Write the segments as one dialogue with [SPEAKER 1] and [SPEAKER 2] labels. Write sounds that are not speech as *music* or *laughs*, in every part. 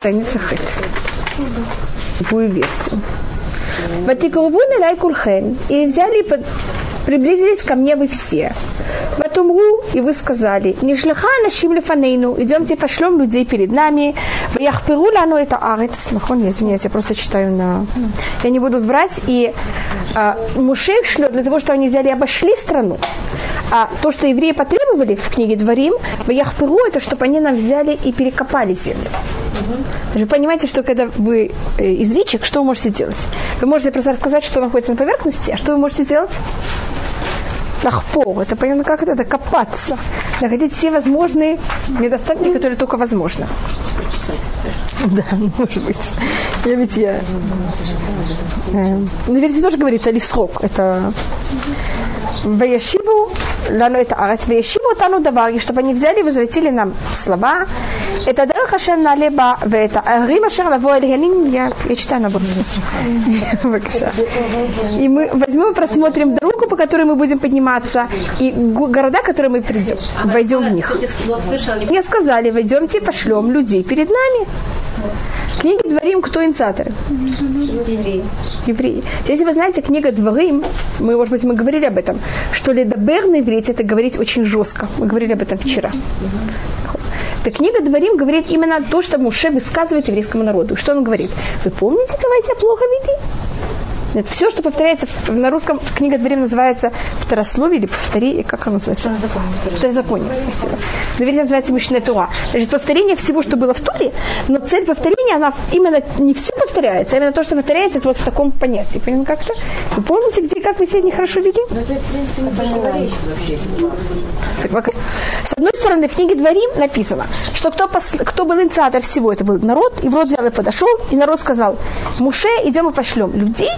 [SPEAKER 1] страница Хэт. Любую версию. Ватикурву лай кульхен. И взяли и приблизились ко мне вы все. Ватумру, и вы сказали, не шлиха нашим лефанейну, идемте пошлем людей перед нами, в яхперу лану это арец, нахон, я извиняюсь, я просто читаю на... Я не буду брать, и а, Муше шлет для того, чтобы они взяли и обошли страну. А то, что евреи потребовали в книге Дворим, в Яхперу, это чтобы они нам взяли и перекопали землю. Вы понимаете, что когда вы э, извичек, что вы можете делать? Вы можете просто рассказать, что находится на поверхности, а что вы можете сделать? Лахпо, это понятно, как это, это копаться, находить все возможные недостатки, которые только возможно. Да, может быть. Я ведь я... Э, на версии тоже говорится лисрок. Это «Ваяшиву лану это арец, ваяшиву тану давар», и чтобы они взяли и возвратили нам слова. Это дарах ашен налеба, в это арим ашер лаво эль я, я читаю на И мы возьмем и просмотрим дорогу, по которой мы будем подниматься, и города, которые мы придем, войдем в них. Мне сказали, войдемте и пошлем людей перед нами. Книги Дворим, кто инициатор? Евреи. Евреи. Если вы знаете, книга Дворим, мы, может быть, мы говорили об этом, что ледабер на иврите это говорить очень жестко. Мы говорили об этом вчера. Так книга Дворим говорит именно то, что Муше высказывает еврейскому народу. Что он говорит? Вы помните, когда я плохо вели? Это все, что повторяется на русском, книга Дворим называется вторословие или повторение, как она называется? Второзаконие. спасибо. Доверие называется Мишне Туа. Значит, повторение всего, что было в Торе, но цель повторения, она именно не все повторяется, а именно то, что повторяется, это вот в таком понятии. Понятно как-то? Вы помните, где как вы себя нехорошо вели? Ну, это, в принципе, так, С одной стороны, в книге Дворим написано, что кто, пос... кто был инициатор всего, это был народ, и в рот взял и подошел, и народ сказал, Муше, идем и пошлем людей,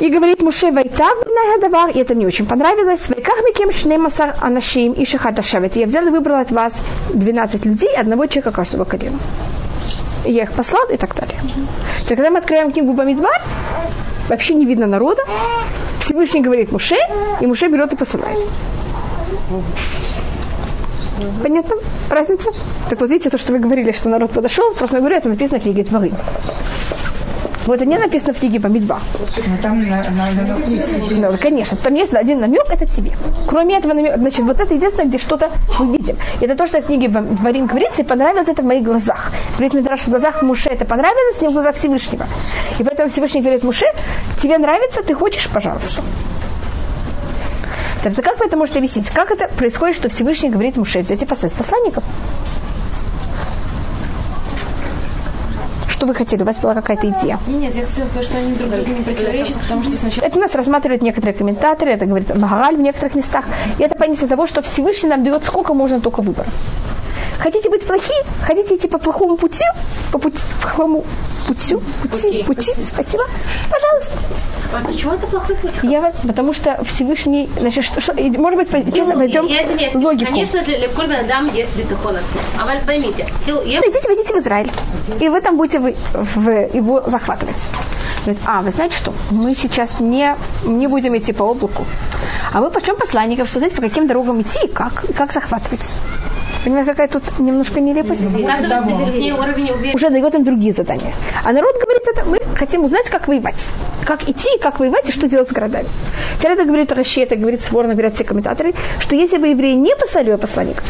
[SPEAKER 1] и говорит Муше Вайтав Давар, и это мне очень понравилось. Вайках Микем Шнемасар Анашим и Шахаташавет. Я взял и выбрал от вас 12 людей, одного человека каждого колена. Я их послал и так далее. Теперь, когда мы открываем книгу Бамидбар, вообще не видно народа. Всевышний говорит Муше, и Муше берет и посылает. Понятно? Разница? Так вот видите, то, что вы говорили, что народ подошел, просто говорю, это написано в книге Творы. Вот это не написано в книге Бамидба.
[SPEAKER 2] Но там на, на, намек есть.
[SPEAKER 1] Да, конечно, там есть один намек, это тебе. Кроме этого намека, значит, вот это единственное, где что-то мы видим. И это то, что в книге Дворим говорится, и понравилось это в моих глазах. Говорит Мидраш, в глазах Муше это понравилось, не в глазах Всевышнего. И поэтому Всевышний говорит, Муше, тебе нравится, ты хочешь, пожалуйста. Это как вы это можете объяснить? Как это происходит, что Всевышний говорит Муше взять и послать посланников? Что вы хотели? У вас была какая-то идея?
[SPEAKER 3] Нет, я хотела сказать, что они друг другу не противоречат, потому что сначала...
[SPEAKER 1] Это нас рассматривают некоторые комментаторы, это говорит Магараль в некоторых местах. И это понятие того, что Всевышний нам дает сколько можно только выбора. Хотите быть плохи? Хотите идти по плохому пути? По пути, плохому пути? Пути? Пути? пути? Спасибо. Пожалуйста.
[SPEAKER 3] А почему это плохой путь?
[SPEAKER 1] Я вас, потому что Всевышний, значит, что, что может быть, честно, пойдем
[SPEAKER 3] ну,
[SPEAKER 1] логику.
[SPEAKER 3] Конечно же, Кульбан Адам есть битахон А вы поймите. Я...
[SPEAKER 1] Идите, идите в Израиль. И вы там будете вы, в, его захватывать. Говорит, а, вы знаете что? Мы сейчас не, не будем идти по облаку. А мы пошлем посланников, что знаете, по каким дорогам идти и как, и как захватывать. Понимаете, какая тут немножко нелепость? Уже дает им другие задания. А народ говорит это, мы хотим узнать, как воевать. Как идти, как воевать и что делать с городами. Теперь это говорит Раши, это говорит Сворно, говорят все комментаторы, что если бы евреи не послали посланников,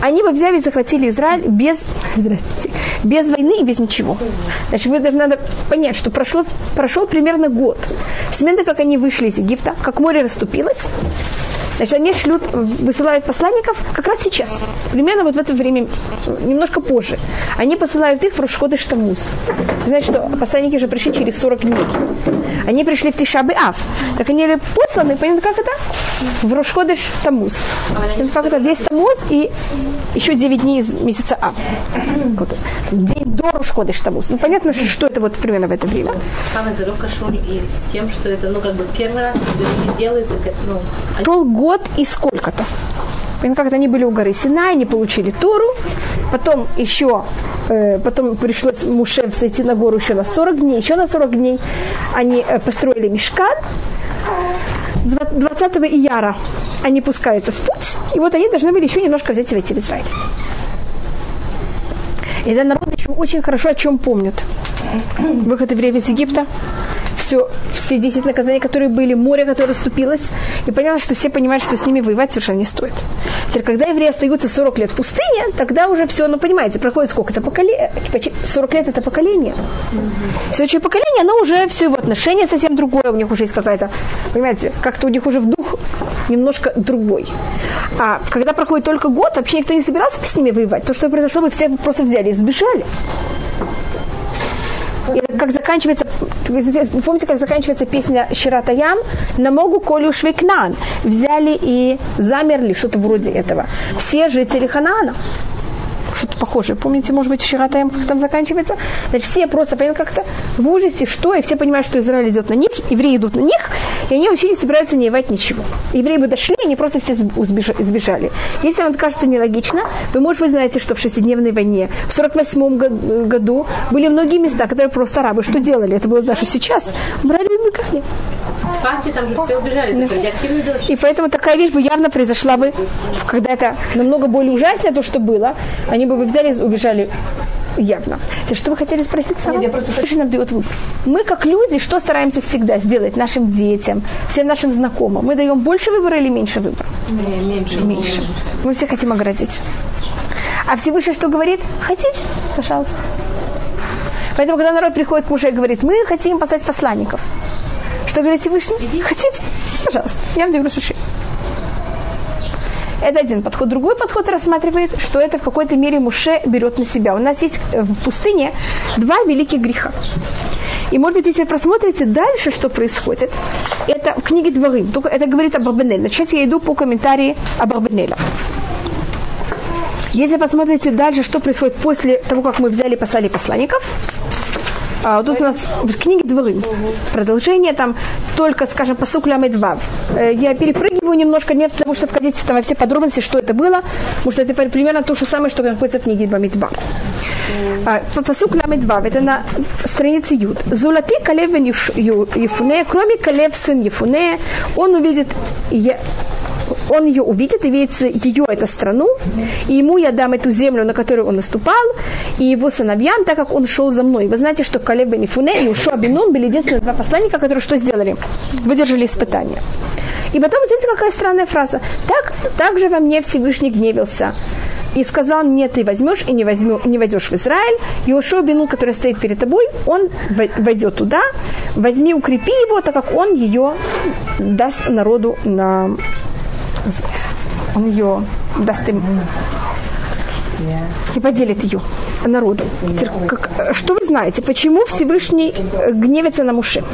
[SPEAKER 1] они бы взяли и захватили Израиль без, без войны и без ничего. Значит, вы даже надо понять, что прошло, прошел примерно год. С момента, как они вышли из Египта, как море расступилось, Значит, они шлют, высылают посланников как раз сейчас. Примерно вот в это время, немножко позже. Они посылают их в Рошходы Штамус. Знаете, что посланники же пришли через 40 дней. Они пришли в Тишабы Ав. Так они посланы, понятно, как это? В Рошходы Штамус. Как это? Весь Тамус и еще 9 дней из месяца Ав. День до Рошходы Штамус. Ну, понятно, что это вот примерно в это время.
[SPEAKER 3] Хана Зарукашур и с тем, что это, ну, как бы первый раз делают, ну...
[SPEAKER 1] Шел год и сколько-то. Как-то они были у горы Синай, они получили Тору, потом еще, э, потом пришлось Муше зайти на гору еще на 40 дней, еще на 40 дней они э, построили мешкан, 20 ияра они пускаются в путь, и вот они должны были еще немножко взять и войти в Израиль. И этот народ еще очень хорошо о чем помнит. Выход евреев из Египта, все, все 10 наказаний, которые были, море, которое расступилось, и понятно, что все понимают, что с ними воевать совершенно не стоит. Теперь, когда евреи остаются 40 лет в пустыне, тогда уже все, ну, понимаете, проходит сколько? Это поколение, 40 лет это поколение. Следующее поколение, оно уже все, его отношение совсем другое, у них уже есть какая-то, понимаете, как-то у них уже в дух немножко другой. А когда проходит только год, вообще никто не собирался с ними воевать. То, что произошло, вы все просто взяли и сбежали. И как заканчивается, помните, как заканчивается песня Ширата Ям? Намогу колю швейкнан. Взяли и замерли, что-то вроде этого. Все жители Ханаана что-то похожее. Помните, может быть, вчера там, как там заканчивается? Значит, все просто понимают как-то в ужасе, что, и все понимают, что Израиль идет на них, евреи идут на них, и они вообще не собираются не воевать ничего. Евреи бы дошли, они просто все сбежали. Если вам это кажется нелогично, вы, может, вы знаете, что в шестидневной войне в 48 году были многие места, которые просто арабы что делали? Это было даже сейчас. Брали и убегали.
[SPEAKER 3] В Сфарте там же все убежали, да. радиоактивный дождь.
[SPEAKER 1] И поэтому такая вещь бы явно произошла бы, когда это намного более ужаснее то, что было. Они бы взяли и убежали явно. Что вы хотели спросить, Сара? Нет, просто... нам дает выбор. Мы, как люди, что стараемся всегда сделать нашим детям, всем нашим знакомым? Мы даем больше выбора или меньше выбора?
[SPEAKER 3] Меньше.
[SPEAKER 1] Меньше. Мы все хотим оградить. А Всевышний что говорит? Хотите? Пожалуйста. Поэтому, когда народ приходит к мужу и говорит, мы хотим послать посланников. Что говорит Всевышний? Хотите? Пожалуйста. Я вам даю разрешение. Это один подход. Другой подход рассматривает, что это в какой-то мере Муше берет на себя. У нас есть в пустыне два великих греха. И, может быть, если вы просмотрите дальше, что происходит, это в книге Дворы. Только это говорит об Арбанеле. Сейчас я иду по комментарии об Арбанеле. Если посмотрите дальше, что происходит после того, как мы взяли послали посланников, а, тут у нас в книге Дворы продолжение там только, скажем, по суклям и два. Э, я перепрыгиваю немножко, нет того, чтобы входить там, во все подробности, что это было, потому что это примерно то же самое, что находится в книге Бамидба. А, Посук Ламедвав, это на странице Юд. Золоты Калев Ефуне, кроме Калев сын Ефуне, он увидит он ее увидит, и видит ее, эту страну, и ему я дам эту землю, на которую он наступал, и его сыновьям, так как он шел за мной. Вы знаете, что Калеб бен Ифуне и Ушуа бен были единственные два посланника, которые что сделали? Выдержали испытания. И потом, знаете, какая странная фраза. Так, так же во мне Всевышний гневился и сказал, нет, ты возьмешь и не, возьму, не войдешь в Израиль. Иошуа Бену, который стоит перед тобой, он войдет туда, возьми, укрепи его, так как он ее даст народу на он ее даст им и поделит ее народу. Как, что вы знаете, почему Всевышний э, гневится на Муше?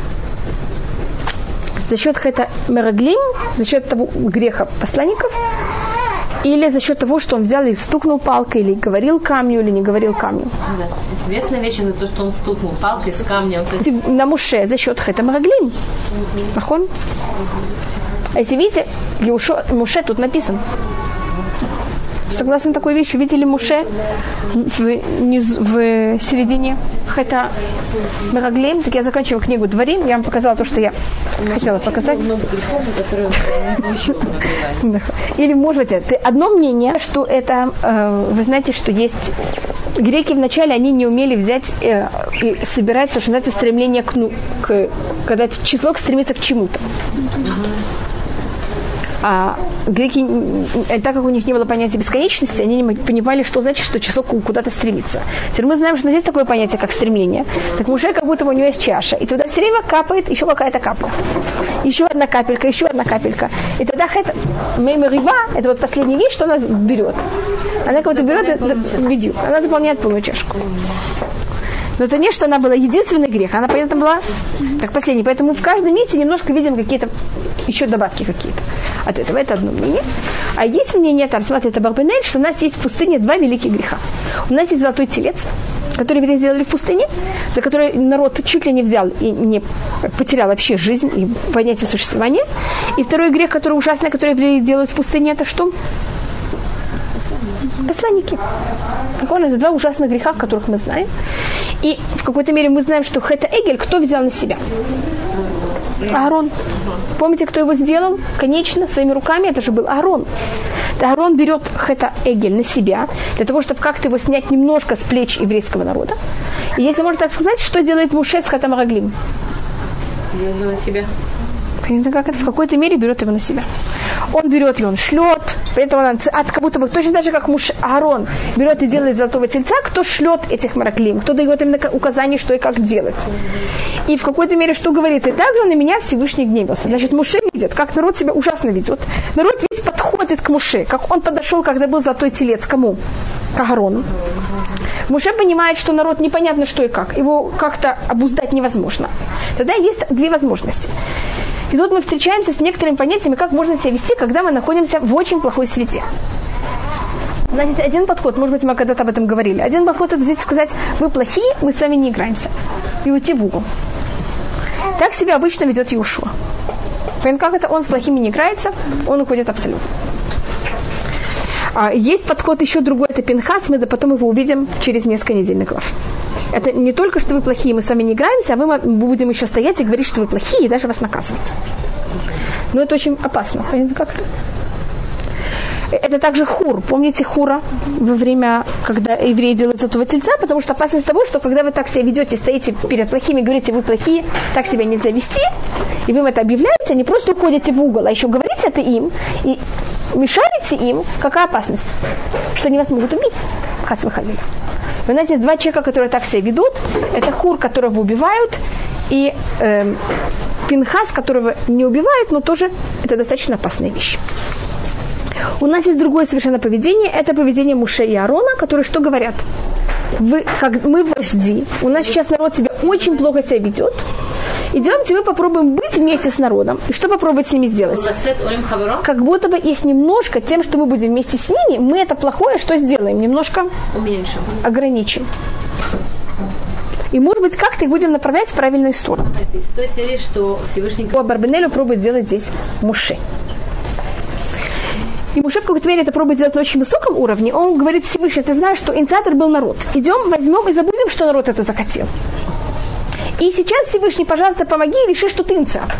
[SPEAKER 1] За счет это Мераглим, за счет того греха посланников, или за счет того, что он взял и стукнул палкой, или говорил камню, или не говорил камню.
[SPEAKER 3] Да. Известная вещь это то, что он стукнул палкой с камнем.
[SPEAKER 1] На Муше за счет это Мераглим. Махон? А если видите, Юшо, Муше тут написан. Согласно такой вещи, видели Муше в, низ, в середине Хэта Мераглейм, так я заканчиваю книгу Дворим, я вам показала то, что я хотела показать. Или, может быть, одно мнение, что это, э, вы знаете, что есть греки вначале, они не умели взять э, и собирать, что называется, стремление к, ну, к когда число стремится к чему-то а греки, э, так как у них не было понятия бесконечности, они не понимали, что значит, что число куда-то стремится. Теперь мы знаем, что есть такое понятие, как стремление. Так уже как будто у него есть чаша. И туда все время капает еще какая-то капля. Еще одна капелька, еще одна капелька. И тогда это меймерива, это вот последняя вещь, что она берет. Она будто берет ведет. Она заполняет полную чашку. Но это не, что она была единственный грех, она, понятно, была как последний. Поэтому в каждом месте немножко видим какие-то еще добавки какие-то от этого. Это одно мнение. А есть мнение это Барбенель, что у нас есть в пустыне два великих греха. У нас есть золотой телец, который евреи сделали в пустыне, за который народ чуть ли не взял и не потерял вообще жизнь и понятие существования. И второй грех, который ужасный, который делают в пустыне, это что? Посланники. Буквально это два ужасных греха, которых мы знаем. И в какой-то мере мы знаем, что Хета Эгель кто взял на себя? Аарон. Помните, кто его сделал? Конечно, своими руками это же был Аарон. Аарон берет хета Эгель на себя, для того, чтобы как-то его снять немножко с плеч еврейского народа. И если можно так сказать, что делает Муше с хатом Араглим?
[SPEAKER 3] на себя.
[SPEAKER 1] Как это в какой-то мере берет его на себя. Он берет и он шлет, поэтому он от как будто бы точно так же, как муж Аарон берет и делает золотого тельца, кто шлет этих мараклим, кто дает им указания, что и как делать. И в какой-то мере что говорится, и также на меня Всевышний гневался. Значит, Муше видит, как народ себя ужасно ведет. Народ весь подходит к Муше, как он подошел, когда был золотой телец, кому? К Аарону. Муше понимает, что народ непонятно что и как. Его как-то обуздать невозможно. Тогда есть две возможности. И тут мы встречаемся с некоторыми понятиями, как можно себя вести, когда мы находимся в очень плохой среде. Есть один подход, может быть, мы когда-то об этом говорили. Один подход это взять и сказать, вы плохие, мы с вами не играемся. И уйти в угол. Так себя обычно ведет Иушуа. Как это он с плохими не играется, он уходит абсолютно. А, есть подход еще другой, это Пинхас, мы потом его увидим через несколько недельных глав. Это не только, что вы плохие, мы с вами не играемся, а мы будем еще стоять и говорить, что вы плохие, и даже вас наказывать. Но это очень опасно. Понятно как-то? Это также хур. Помните хура во время, когда евреи делают золотого тельца? Потому что опасность того, что когда вы так себя ведете, стоите перед плохими, говорите, вы плохие, так себя нельзя вести, и вы им это объявляете, не просто уходите в угол, а еще говорите это им, и мешаете им, какая опасность? Что они вас могут убить. Хас выходили. Нас есть два человека, которые так себя ведут. Это хур, которого убивают, и э, пинхас, которого не убивают, но тоже это достаточно опасная вещь. У нас есть другое совершенно поведение. Это поведение Муше и Арона, которые что говорят? Вы, как, мы вожди, у нас сейчас народ себя очень плохо себя ведет. Идемте, мы попробуем быть вместе с народом. И что попробовать с ними сделать? Как будто бы их немножко, тем, что мы будем вместе с ними, мы это плохое что сделаем? Немножко
[SPEAKER 3] Уменьшим.
[SPEAKER 1] ограничим. И, может быть, как-то их будем направлять в правильную сторону.
[SPEAKER 3] То есть, что Всевышний...
[SPEAKER 1] По Барбенелю пробует сделать здесь Муше. И Муше в какой-то мере это пробует делать на очень высоком уровне. Он говорит Всевышний, ты знаешь, что инициатор был народ. Идем, возьмем и забудем, что народ это захотел. И сейчас Всевышний, пожалуйста, помоги и реши, что ты инициатор.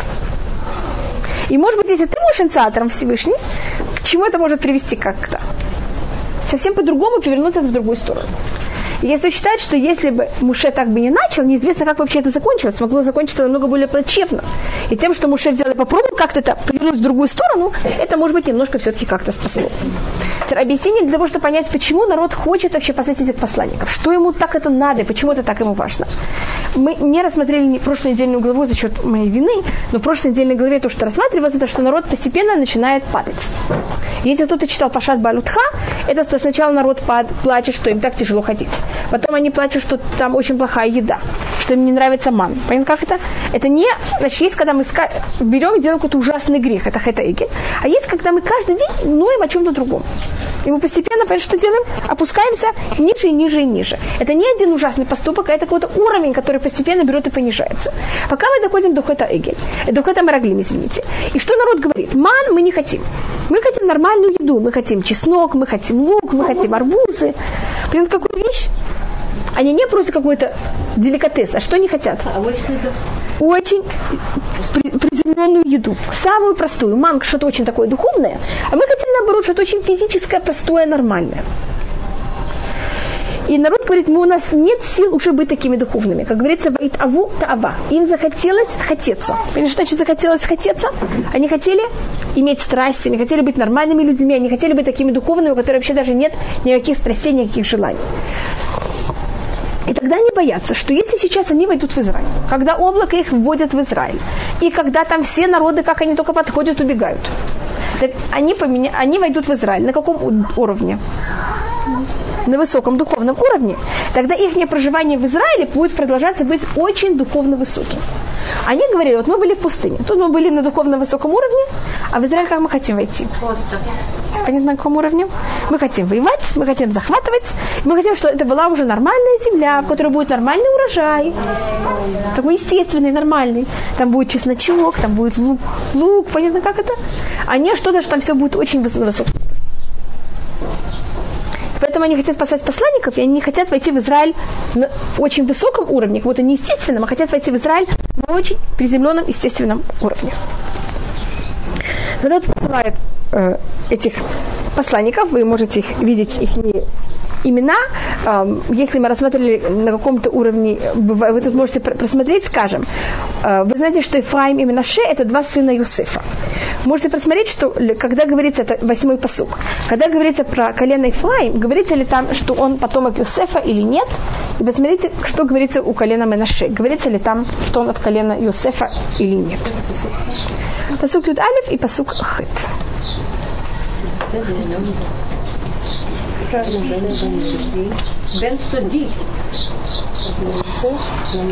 [SPEAKER 1] И может быть, если ты будешь инициатором Всевышний, к чему это может привести как-то? Совсем по-другому повернуться это в другую сторону. Если считать, что если бы Муше так бы не начал, неизвестно, как вообще это закончилось. Могло закончиться намного более плачевно. И тем, что Муше взял и попробовал как-то это повернуть в другую сторону, это, может быть, немножко все-таки как-то спасло. Объяснение для того, чтобы понять, почему народ хочет вообще послать этих посланников. Что ему так это надо, и почему это так ему важно. Мы не рассмотрели прошлую недельную главу за счет моей вины, но в прошлой недельной главе то, что рассматривается, это что народ постепенно начинает падать. Если кто-то читал Пашат Балютха, это что сначала народ пад, плачет, что им так тяжело ходить. Потом они плачут, что там очень плохая еда, что им не нравится ман. Понятно, как это? Это не, значит, есть, когда мы берем и делаем какой-то ужасный грех, это хетаиги. А есть, когда мы каждый день ноем о чем-то другом. И мы постепенно, понятно, что делаем? Опускаемся ниже и ниже и ниже. Это не один ужасный поступок, а это какой-то уровень, который постепенно берет и понижается. Пока мы доходим до Хэта Эгель, до Хэта Мараглим, извините. И что народ говорит? Ман мы не хотим. Мы хотим нормальную еду. Мы хотим чеснок, мы хотим лук, мы хотим арбузы. Блин, какую вещь? Они не просто какой-то деликатес, а что они хотят? Очень приземленную еду, самую простую. Манг что-то очень такое духовное, а мы хотим наоборот что-то очень физическое, простое, нормальное. И народ говорит, мы, у нас нет сил уже быть такими духовными. Как говорится, ваит аву таава. Им захотелось хотеться. Понимаете, что значит захотелось хотеться? Они хотели иметь страсти, они хотели быть нормальными людьми, они хотели быть такими духовными, у которых вообще даже нет никаких страстей, никаких желаний. И тогда они боятся, что если сейчас они войдут в Израиль, когда облако их вводят в Израиль, и когда там все народы, как они только подходят, убегают, так они, поменя... они войдут в Израиль. На каком уровне? На высоком духовном уровне, тогда их проживание в Израиле будет продолжаться быть очень духовно высоким. Они говорили, вот мы были в пустыне, тут мы были на духовно высоком уровне, а в Израиль как мы хотим войти?
[SPEAKER 3] Просто.
[SPEAKER 1] Понятно, на каком уровне? Мы хотим воевать, мы хотим захватывать, мы хотим, чтобы это была уже нормальная земля, в которой будет нормальный урожай, такой естественный, нормальный. Там будет чесночок, там будет лук, лук понятно, как это? А не что-то, что там все будет очень высоко. Поэтому они хотят послать посланников, и они не хотят войти в Израиль на очень высоком уровне, как будто не естественном, а хотят войти в Израиль на очень приземленном, естественном уровне. Когда он посылает э, этих посланников, вы можете их видеть их имена, если мы рассмотрели на каком-то уровне, вы тут можете просмотреть, скажем, э, вы знаете, что Ефраим и Менаше – это два сына Юсефа. Можете просмотреть, что когда говорится, это восьмой посук, когда говорится про колено Ефраим, говорится ли там, что он потомок Юсефа или нет, и посмотрите, что говорится у колена Менаше, говорится ли там, что он от колена Юсефа или нет. Посук Юд Алиф и посук Хет.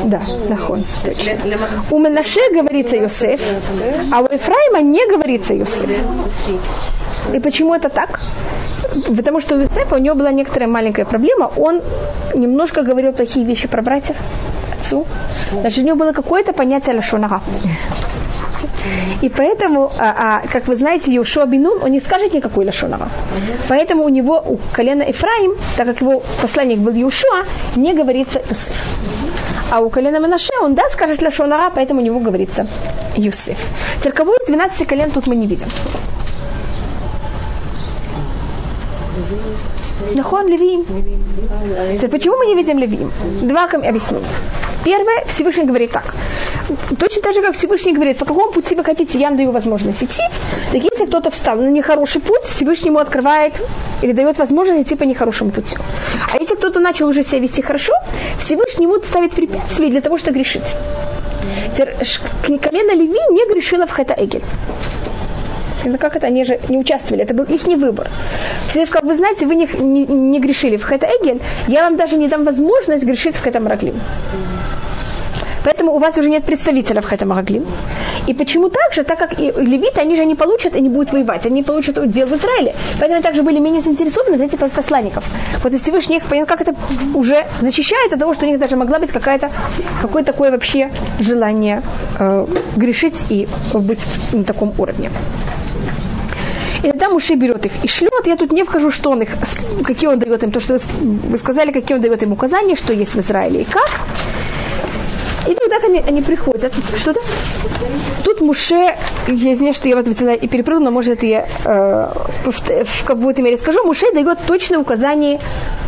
[SPEAKER 1] Да, нахон. У Менаше говорится Йосеф, а у Ефраима не говорится Йосеф. И почему это так? Потому что у Юсефа у него была некоторая маленькая проблема. Он немножко говорил плохие вещи про братьев отцу. Значит, у него было какое-то понятие лашонага. И поэтому, а, а, как вы знаете, Юшуа Бинун, он не скажет никакой лошонара. Поэтому у него, у колена Ефраим, так как его посланник был Юшуа, не говорится Юсеф. А у колена Манаше он, да, скажет лошонара, поэтому у него говорится Юсеф. Церковой из 12 колен тут мы не видим. Нахон Левиим. Почему мы не видим Левиим? Два объяснения. Первое, Всевышний говорит так. Точно так же, как Всевышний говорит, по какому пути вы хотите, я даю возможность идти. Так если кто-то встал на нехороший путь, Всевышний ему открывает или дает возможность идти по нехорошему пути. А если кто-то начал уже себя вести хорошо, Всевышний ему ставит препятствия для того, чтобы грешить. Колено Леви не грешила в Хета Эгель. Ну как это? Они же не участвовали, это был их не выбор. Всевышний сказал, вы знаете, вы не, не, не грешили в Хета Эгель, я вам даже не дам возможность грешить в Хета Мараглим. Поэтому у вас уже нет представителя в Хэтам Агаглим. И почему так же? Так как и левиты, они же не получат и не будут воевать. Они получат удел в Израиле. Поэтому они также были менее заинтересованы в этих посланников. Вот и Всевышний их понял, как это уже защищает от того, что у них даже могла быть какая-то, какое-то такое вообще желание э, грешить и быть на таком уровне. Муше берет их и шлет. Я тут не вхожу, что он их, какие он дает им, то, что вы сказали, какие он дает им указания, что есть в Израиле и как. И тогда они, они приходят. Что-то? Тут Муше, я извиняюсь, что я вот взяла и перепрыгнула, может, это я э, в, в какой-то мере скажу. Муше дает точное указание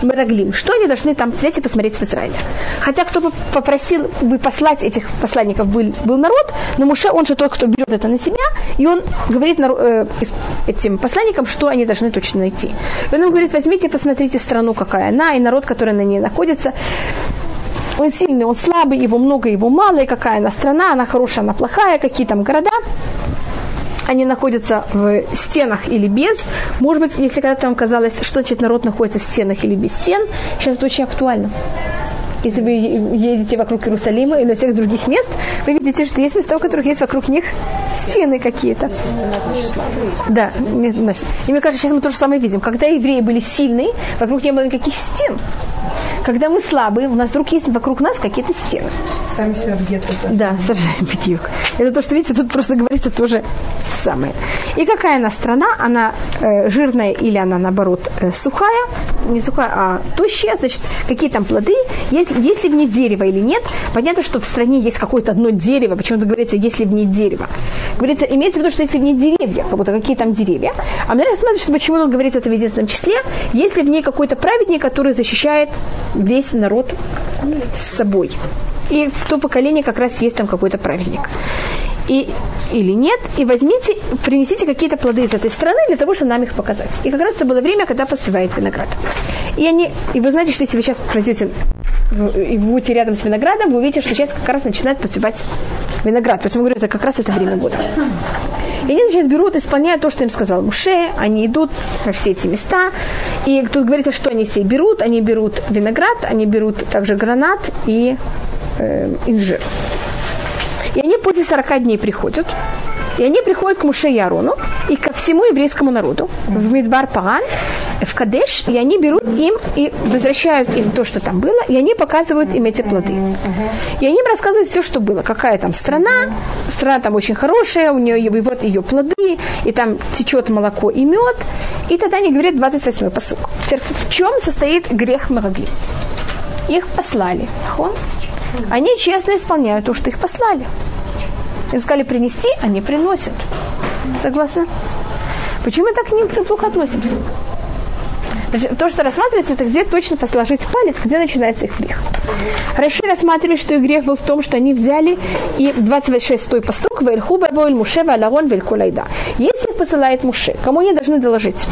[SPEAKER 1] Мераглим, что они должны там взять и посмотреть в Израиле. Хотя кто попросил бы послать этих посланников был, был народ, но Муше, он же тот, кто берет это на себя, и он говорит э, этим посланникам, что они должны точно найти. И он им говорит, возьмите, посмотрите страну, какая она, и народ, который на ней находится он сильный, он слабый, его много, его мало, и какая она страна, она хорошая, она плохая, какие там города. Они находятся в стенах или без. Может быть, если когда-то вам казалось, что значит народ находится в стенах или без стен, сейчас это очень актуально. Если вы едете вокруг Иерусалима или всех других мест, вы видите, что есть места, у которых есть вокруг них стены какие-то. Да, значит, и мне кажется, сейчас мы то же самое видим. Когда евреи были сильные, вокруг не было никаких стен. Когда мы слабые, у нас вдруг есть вокруг нас какие-то стены.
[SPEAKER 2] Сами себя в гетто.
[SPEAKER 1] Да, сажаем битюк. Это то, что, видите, тут просто говорится тоже самое. И какая она страна? Она э, жирная или она, наоборот, э, сухая? Не сухая, а тощая. Значит, какие там плоды? Есть, есть ли в ней дерево или нет? Понятно, что в стране есть какое-то одно дерево. Почему-то говорится, если в ней дерево. Говорится, имеется в виду, что если в ней деревья, как будто какие там деревья. А мы рассматриваем, почему он говорит это в единственном числе. Если в ней какой-то праведник, который защищает весь народ с собой. И в то поколение как раз есть там какой-то праведник. И, или нет, и возьмите, принесите какие-то плоды из этой страны для того, чтобы нам их показать. И как раз это было время, когда поспевает виноград. И, они, и вы знаете, что если вы сейчас пройдете и будете рядом с виноградом, вы увидите, что сейчас как раз начинает поспевать виноград. Поэтому говорю, это как раз это время года. И они, значит, берут, исполняют то, что им сказал Муше, они идут во все эти места, и тут говорится, что они все берут, они берут виноград, они берут также гранат и э, инжир. И они после 40 дней приходят, и они приходят к Муше и Арону и ко всему еврейскому народу в Мидбар Паган, в Кадеш, и они берут им и возвращают им то, что там было, и они показывают им эти плоды. И они им рассказывают все, что было. Какая там страна, страна там очень хорошая, у нее вот ее плоды, и там течет молоко и мед. И тогда они говорят 28-й посук. В чем состоит грех Марагли? Их послали. Они честно исполняют то, что их послали. Им сказали принести, они приносят. Согласны? Почему мы так к ним плохо относимся? То, что рассматривается, это где точно посложить палец, где начинается их грех. Раши рассматривали, что их грех был в том, что они взяли и 26-й постук Вельхуба Воэль Муше Валарон Вель Кулайда. Если их посылает Муше, кому они должны доложить?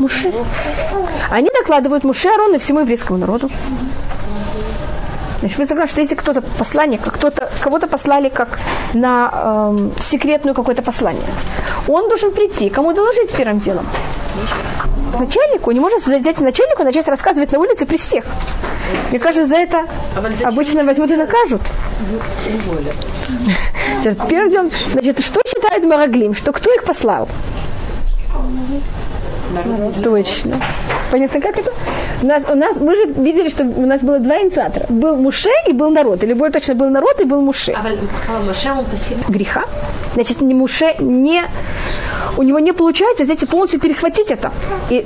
[SPEAKER 1] Муше. Они докладывают Муше Арон и всему еврейскому народу. Значит, мы согласны, что если кто-то посланник, кто-то, кого-то послали как на эм, секретную какое-то послание, он должен прийти, кому доложить первым делом? Начальнику, не может взять начальнику начать рассказывать на улице при всех. Мне кажется, за это обычно возьмут и накажут. Первым делом, значит, что считает Мараглим, что кто их послал? Точно. Понятно, как это? У нас, у нас, мы же видели, что у нас было два инициатора. Был Муше и был народ. Или более точно, был народ и был Муше.
[SPEAKER 3] А
[SPEAKER 1] Греха. Значит, не Муше, не у него не получается взять и полностью перехватить это. И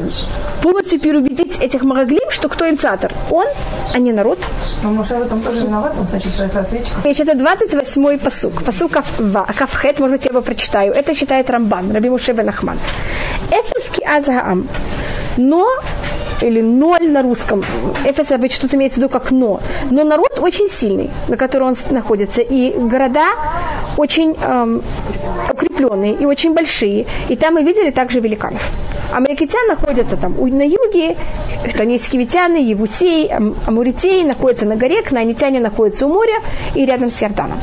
[SPEAKER 1] полностью переубедить этих Мараглим, что кто инициатор? Он, а не народ.
[SPEAKER 2] Но Моше в этом тоже виноват, он, значит, своих разведчиков.
[SPEAKER 1] Значит, это 28-й посук. Посук Кавхет, может быть, я его прочитаю. Это считает Рамбан, Раби Муше бен Ахман. Эфески Азаам. Но или ноль на русском. Эфес обычно тут имеется в виду как но. Но народ очень сильный, на котором он находится. И города очень эм, укрепленные и очень большие. И там мы видели также великанов. Амаликитян находятся там на юге, там есть хивитяне, евусей, амуритей находятся на горе, кнаанитяне находятся у моря и рядом с Ярданом.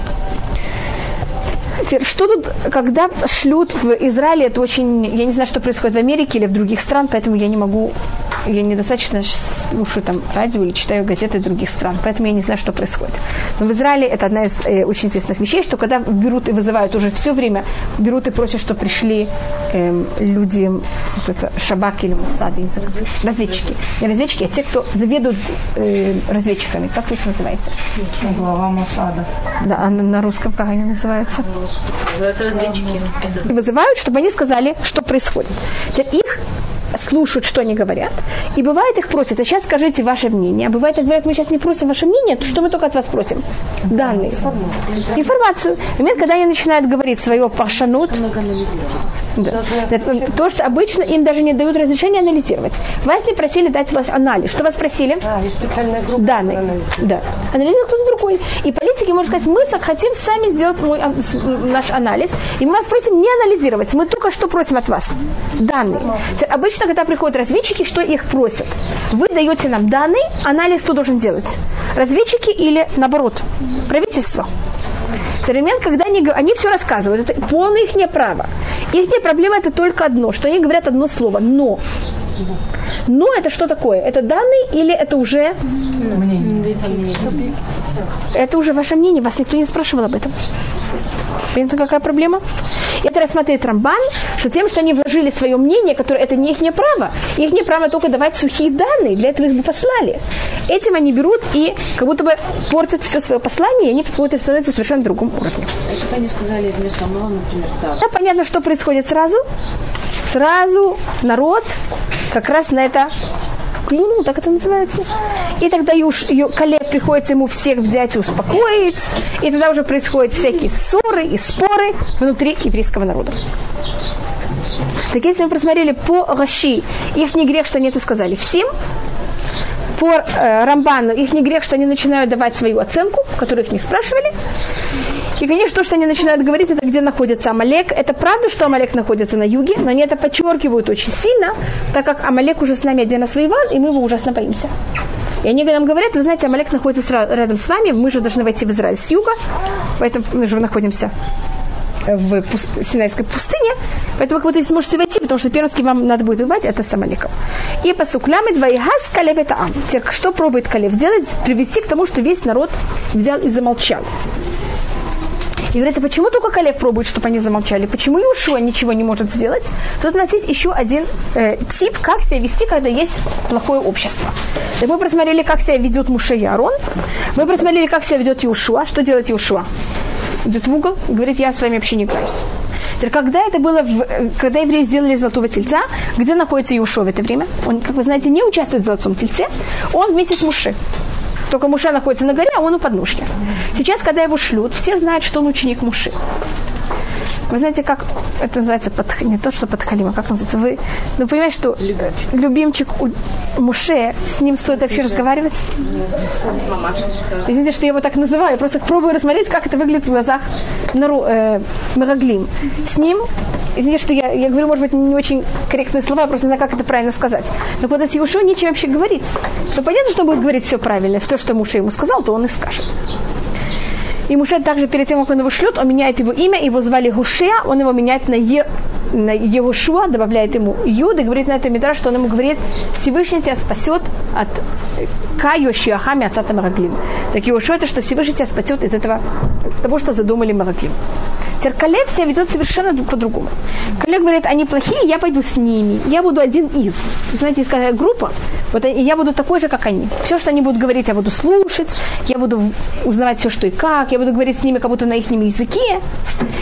[SPEAKER 1] Что тут, когда шлют в Израиле, это очень, я не знаю, что происходит в Америке или в других странах, поэтому я не могу, я недостаточно слушаю там радио или читаю газеты других стран, поэтому я не знаю, что происходит. Но в Израиле это одна из э, очень известных вещей, что когда берут и вызывают уже все время, берут и просят, что пришли э, люди, вот это, шабак или мусад, разведчики. Не разведчики, а те, кто заведуют э, разведчиками. Как их называется?
[SPEAKER 2] Глава Мусада.
[SPEAKER 1] Да, а на, на русском как они называются?
[SPEAKER 3] Называются разведчики.
[SPEAKER 1] И вызывают, чтобы они сказали, что происходит. Теперь их слушают, что они говорят. И бывает их просят, а сейчас скажите ваше мнение. А бывает, их говорят, мы сейчас не просим ваше мнение, то что мы только от вас просим? Данные. Информацию. В момент, когда они начинают говорить свое пашанут, да. То, что обычно им даже не дают разрешения анализировать. Вас не просили дать ваш анализ. Что вас просили?
[SPEAKER 2] А, специальная группа.
[SPEAKER 1] Данные. Да. Анализирует кто-то другой. И политики, можно сказать, мы хотим сами сделать мой, наш анализ, и мы вас просим не анализировать. Мы только что просим от вас данные. Обычно, когда приходят разведчики, что их просят? Вы даете нам данные, анализ кто должен делать? Разведчики или, наоборот, правительство? Современ, когда они, они все рассказывают, это полное их право. Их проблема это только одно, что они говорят одно слово «но». Но это что такое? Это данные или это уже... Мнение. Это уже ваше мнение, вас никто не спрашивал об этом. Понятно, какая проблема? Это рассматривает Рамбан, что тем, что они вложили свое мнение, которое это не их право, их не право только давать сухие данные, для этого их бы послали. Этим они берут и как будто бы портят все свое послание, и они вот становятся совершенно другом уровне.
[SPEAKER 3] Если бы они сказали вместо «но», например, так.
[SPEAKER 1] Да, понятно, что происходит сразу. Сразу народ как раз на это клюнул, так это называется. И тогда Юш, ю, Калеб приходится ему всех взять и успокоить. И тогда уже происходят всякие ссоры и споры внутри еврейского народа. Так если мы просмотрели по Раши, их не грех, что они это сказали всем, по э, Рамбану их не грех, что они начинают давать свою оценку, которую их не спрашивали. И, конечно, то, что они начинают говорить, это где находится Амалек. Это правда, что Амалек находится на юге, но они это подчеркивают очень сильно, так как Амалек уже с нами раз воевал, и мы его ужасно боимся. И они нам говорят, вы знаете, Амалек находится рядом с вами, мы же должны войти в Израиль с юга, поэтому мы же находимся в пуст... Синайской пустыне, поэтому как будто сможете войти, потому что кем вам надо будет воевать, это с Амаликом. И по суклям двоихас калев это ам. Теперь, что пробует Калев сделать? Привести к тому, что весь народ взял и замолчал. И говорится, почему только Калев пробует, чтобы они замолчали? Почему Иушуа ничего не может сделать? Тут у нас есть еще один э, тип, как себя вести, когда есть плохое общество. Так мы просмотрели, как себя ведет Муше и Арон. Мы просмотрели, как себя ведет Иушуа. Что делает Иушуа? Идет в угол и говорит, я с вами вообще не играюсь. Когда это было, в, когда евреи сделали золотого тельца, где находится Иушуа в это время? Он, как вы знаете, не участвует в золотом тельце, он вместе с Муше. Только Муше находится на горе, а он у подножки. Сейчас, когда его шлют, все знают, что он ученик Муши. Вы знаете, как это называется, под, не то, что подхалим, а как называется, вы, ну, понимаете, что любимчик, любимчик у Муше, с ним стоит вообще разговаривать?
[SPEAKER 3] Мамашечка.
[SPEAKER 1] Извините, что я его так называю, я просто пробую рассмотреть, как это выглядит в глазах нару, э, Мегаглим. С ним, извините, что я, я говорю, может быть, не очень корректные слова, я просто не знаю, как это правильно сказать. Но когда с Иешуа нечем вообще говорить, то понятно, что он будет говорить все правильно. То, что Муше ему сказал, то он и скажет. И Муше также перед тем, как он его шлет, он меняет его имя, его звали Гушея, он его меняет на, е, на Егушуа, добавляет ему Юд, и говорит на этом Мидра, что он ему говорит, Всевышний тебя спасет от Каю Шиахами отца Мараглим. Так Егушуа это, что Всевышний тебя спасет из этого, того, что задумали Мараглим. Теперь Калеб себя ведет совершенно по-другому. Калеб говорит, они плохие, я пойду с ними. Я буду один из. Знаете, есть какая группа, вот я буду такой же, как они. Все, что они будут говорить, я буду слушать, я буду узнавать все, что и как, я буду говорить с ними как будто на их языке.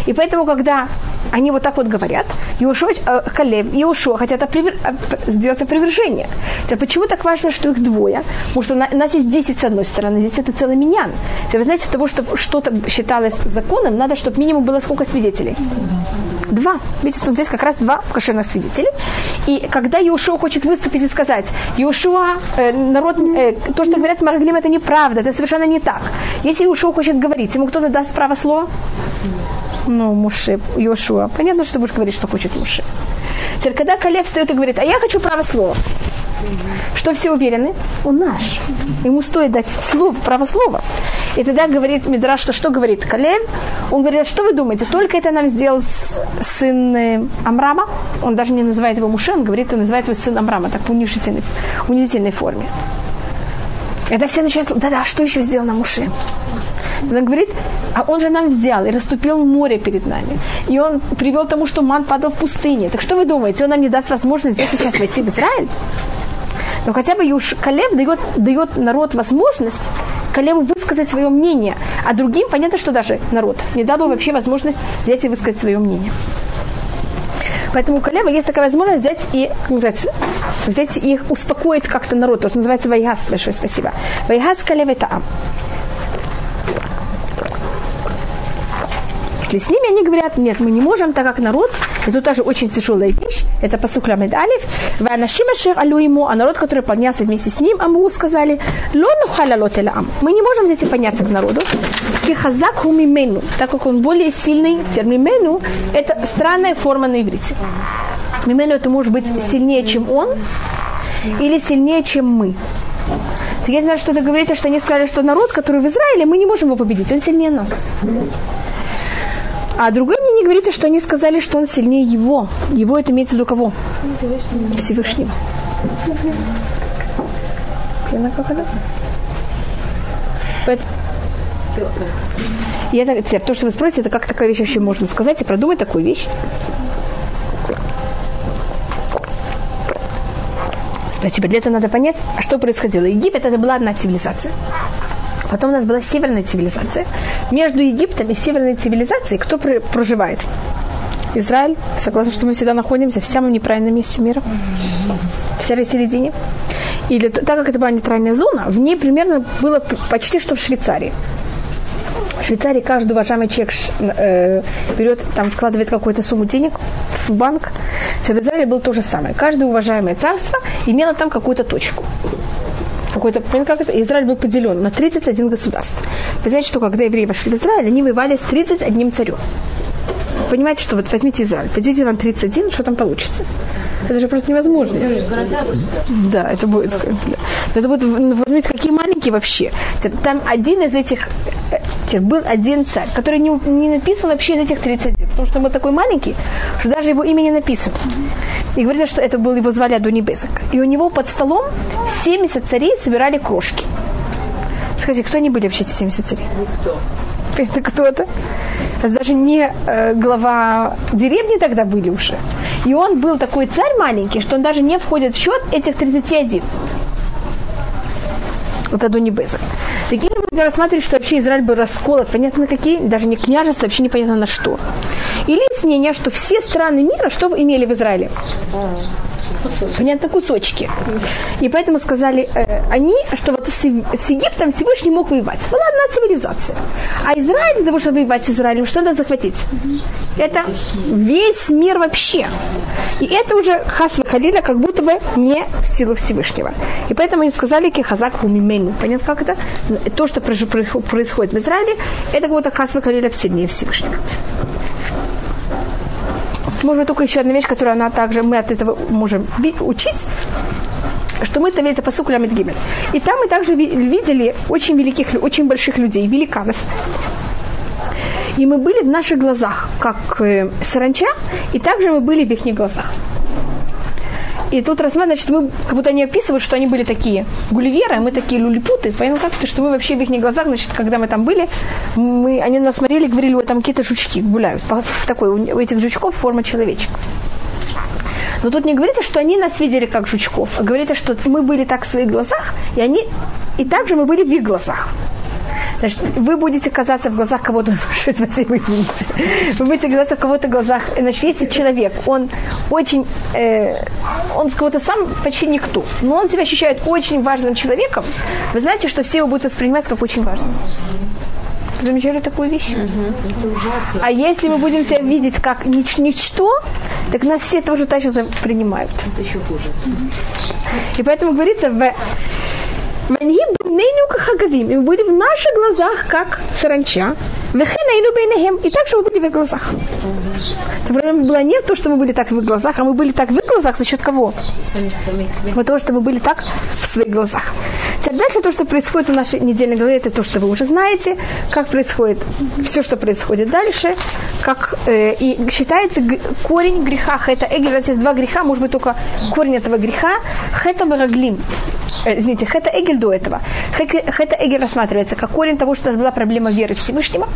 [SPEAKER 1] И поэтому, когда они вот так вот говорят, Иошуа, э, Калеб Иошуа хотят опривер, сделать опровержение. Теперь, почему так важно, что их двое? Потому что у нас есть 10 с одной стороны, здесь это целый миньян. Теперь, вы знаете, того, чтобы что-то считалось законом, надо, чтобы минимум было сколько свидетелей? Два. Видите, вот здесь как раз два кошерных свидетелей. И когда Иошуа хочет выступить и сказать, Иошуа, э, народ, э, то, что говорят Марглим, это неправда, это совершенно не так. Если Иошуа хочет говорить, ему кто-то даст право слова? Ну, Муше, Иошуа. Понятно, что будешь говорить, что хочет Муше. Теперь, когда Калев встает и говорит, а я хочу право слова. Что все уверены? Он наш. Ему стоит дать слово, право слова. И тогда говорит Мидра, что что говорит Калев? Он говорит, что вы думаете, только это нам сделал сын э, Амрама? Он даже не называет его Муше, он говорит, он называет его сын Амрама, так в унизительной, унизительной форме. И тогда все начинают, да-да, что еще сделано Муше? Он говорит, а он же нам взял и расступил море перед нами. И он привел к тому, что ман падал в пустыне. Так что вы думаете, он нам не даст возможность здесь сейчас войти в Израиль? Но хотя бы Юш Калеб дает, дает народ возможность Калебу высказать свое мнение, а другим понятно, что даже народ не дал бы вообще возможность взять и высказать свое мнение. Поэтому у Калеба есть такая возможность взять и сказать, взять и успокоить как-то народ. То, что называется Вайгас. Большое спасибо. Вайгас Калев это Ам. И с ними они говорят, нет, мы не можем, так как народ, тут тоже очень тяжелая вещь, это посук ламед алиф, ванашимашер алю ему, а народ, который поднялся вместе с ним, аму сказали, лону халалот. Мы не можем взять подняться к народу, кихазак хумимену, так как он более сильный, термимену, это странная форма на иврите. Мимену это может быть сильнее, чем он, или сильнее, чем мы. Я знаю, что вы говорите, что они сказали, что народ, который в Израиле, мы не можем его победить, он сильнее нас. А другой мне не говорите, что они сказали, что он сильнее его. Его это имеется в виду кого? Всевышнего. Понятно, как это? Поэтому... Так, теперь, то, что вы спросите, это как такая вещь вообще можно сказать и продумать такую вещь. Спасибо. Для этого надо понять, а что происходило. Египет это была одна цивилизация. Потом у нас была северная цивилизация. Между Египтом и северной цивилизацией кто проживает? Израиль. Согласна, что мы всегда находимся в самом неправильном месте мира. В серой середине. И для, так как это была нейтральная зона, в ней примерно было почти что в Швейцарии. В Швейцарии каждый уважаемый человек э, берет, там вкладывает какую-то сумму денег в банк. В Израиле было то же самое. Каждое уважаемое царство имело там какую-то точку какой-то, как это, Израиль был поделен на 31 государств. Вы знаете, что когда евреи вошли в Израиль, они воевали с 31 царем. Понимаете, что вот возьмите Израиль, поделите вам 31, что там получится? Это же просто невозможно. Да, это будет. Это будет, возьмите, какие маленькие вообще. Там один из этих, э, был один царь, который не, не написан вообще из этих 31, потому что он был такой маленький, что даже его имя не написано. И говорится, что это был его звали Адони Безак. И у него под столом 70 царей собирали крошки. Скажите, кто они были вообще, эти 70 царей? Никто. Это кто-то. Это даже не э, глава деревни тогда были уже. И он был такой царь маленький, что он даже не входит в счет этих 31. Вот Адони Безак. Такие люди рассматривают, что вообще Израиль был расколот, понятно на какие, даже не княжество, вообще непонятно на что. Или есть мнение, что все страны мира, что имели в Израиле? Понятно, кусочки. И поэтому сказали э, они, что вот с, с Египтом Всевышний мог воевать. Была одна цивилизация. А Израиль, для того, чтобы воевать с Израилем, что надо захватить? Это весь мир вообще. И это уже Хасва Халиля как будто бы не в силу Всевышнего. И поэтому они сказали Кихазак Умимену. Понятно, как это? То, что происходит в Израиле, это как будто Хасва Халиля в сильнее Всевышнего. Может только еще одна вещь, которую она также, мы от этого можем учить, что мы там это посуку Ламит Гимель. И там мы также видели очень великих, очень больших людей, великанов. И мы были в наших глазах, как э, саранча, и также мы были в их глазах. И тут рассматривают, значит, мы, как будто они описывают, что они были такие гулливеры, а мы такие люлипуты. Поэтому как то, что мы вообще в их глазах, значит, когда мы там были, мы, они нас смотрели и говорили, вот там какие-то жучки гуляют. В такой, у этих жучков форма человечка. Но тут не говорится, что они нас видели как жучков, а говорится, что мы были так в своих глазах, и они, и также мы были в их глазах. Значит, вы будете казаться в глазах кого-то, *laughs* спасибо, извините, вы будете казаться в кого-то глазах, значит, если человек, он очень, э, он кого-то сам почти никто, но он себя ощущает очень важным человеком, вы знаете, что все его будут воспринимать как очень важным. Замечали такую вещь? Угу. А если мы будем себя видеть как нич- ничто, так нас все тоже так же принимают.
[SPEAKER 3] Это еще хуже.
[SPEAKER 1] И поэтому говорится в Ваньи хагавим. И мы были в наших глазах, как саранча. И также мы были в их глазах. Проблема была не то, что мы были так в их глазах, а мы были так в их глазах за счет кого? Вот того, что мы были так в своих глазах. Теперь дальше то, что происходит в нашей недельной главе, это то, что вы уже знаете, как происходит все, что происходит дальше, как э, и считается корень греха, это эгель, есть два греха, может быть только корень этого греха, хета бараглим, э, извините, хета эгель до этого. Хета эгель рассматривается как корень того, что у нас была проблема веры Всевышнего,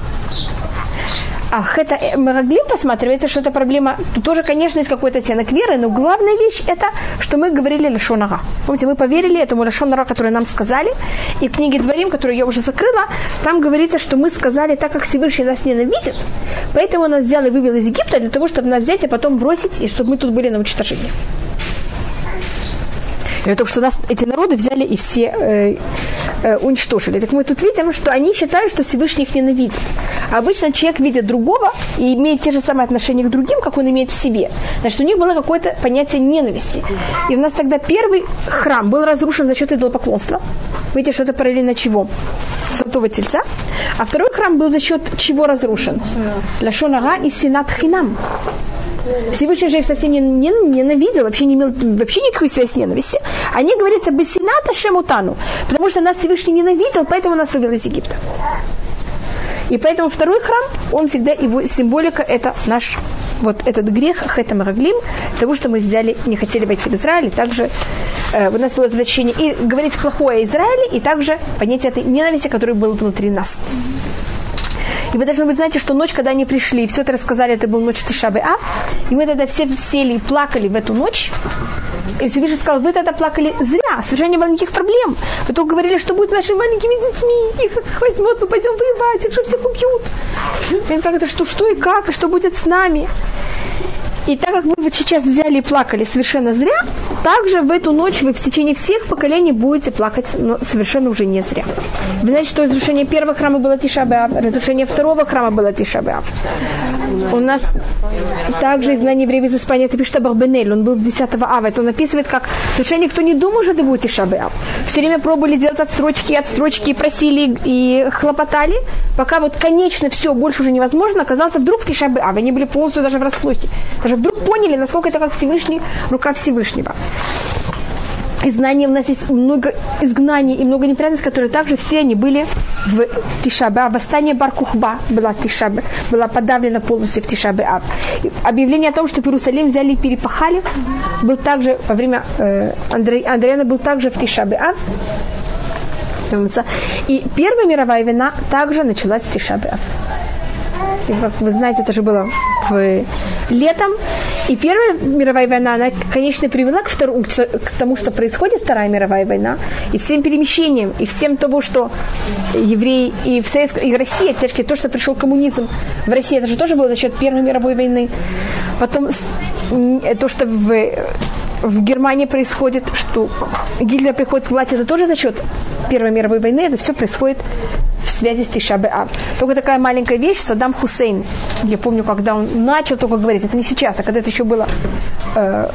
[SPEAKER 1] а это Мараглим рассматривается, что это проблема, тут тоже, конечно, есть какой-то оттенок веры, но главная вещь это, что мы говорили Лешонара. Помните, мы поверили этому Лешонара, который нам сказали, и в книге Дворим, которую я уже закрыла, там говорится, что мы сказали, так как Всевышний нас ненавидит, поэтому он нас взял и вывел из Египта для того, чтобы нас взять и потом бросить, и чтобы мы тут были на уничтожении. Или то, что нас эти народы взяли и все э, э, уничтожили. Так мы тут видим, что они считают, что Всевышний их ненавидит. Обычно человек видит другого и имеет те же самые отношения к другим, как он имеет в себе. Значит, у них было какое-то понятие ненависти. И у нас тогда первый храм был разрушен за счет идолопоклонства. Видите, что это параллельно чего? Золотого тельца. А второй храм был за счет чего разрушен? Лашонара и Синат Хинам. Всевышний же их совсем не, не, ненавидел, вообще не имел вообще никакой связи с ненавистью. Они говорится Бесината Шемутану, потому что нас Всевышний ненавидел, поэтому нас вывел из Египта. И поэтому второй храм, он всегда, его символика, это наш вот этот грех, хэтам раглим, того, что мы взяли, не хотели войти в Израиль, и также э, у нас было значение и говорить плохое о Израиле, и также понятие этой ненависти, которая была внутри нас. И вы должны быть знаете, что ночь, когда они пришли, все это рассказали, это был ночь Тишабы Ав, и мы тогда все сели и плакали в эту ночь. И Всевышний сказал, вы тогда плакали зря, совершенно не было никаких проблем. Вы только говорили, что будет с нашими маленькими детьми, их их возьмут, мы пойдем воевать, их же всех убьют. И как это, что, что и как, и что будет с нами. И так как вы вот сейчас взяли и плакали совершенно зря, также в эту ночь вы в течение всех поколений будете плакать, но совершенно уже не зря. Вы знаете, что разрушение первого храма было Тишабеав, разрушение второго храма было Тишабеав. У нас также из знания евреев из Испании это пишет Барбенель, он был 10 ава, это он описывает, как совершенно никто не думал, что это будет Тишабеав. Все время пробовали делать отсрочки, отсрочки, просили и хлопотали, пока вот конечно все, больше уже невозможно, оказался вдруг Тишабеав. Они были полностью даже в расплохе. Даже уже вдруг поняли, насколько это как Всевышний, рука Всевышнего. И знания, у нас есть много изгнаний и много неприятностей, которые также все они были в Тишабе. А восстание Баркухба была Тишабе, была подавлена полностью в Тишабе. А объявление о том, что Иерусалим взяли и перепахали, был также во время э, Андреяна был также в Тишабе. Ав. И Первая мировая война также началась в Тишабе. Ав. Вы знаете, это же было в летом. И Первая мировая война, она, конечно, привела к, второму, к тому, что происходит Вторая мировая война, и всем перемещениям, и всем того, что евреи и в Советской, и Россия, тяжкие, то, что пришел коммунизм в России, это же тоже было за счет Первой мировой войны. Потом то, что в в Германии происходит, что Гитлер приходит к власти, это тоже за счет Первой мировой войны, это все происходит в связи с Тишабе Ав. Только такая маленькая вещь, Саддам Хусейн, я помню, когда он начал только говорить, это не сейчас, а когда это еще было э,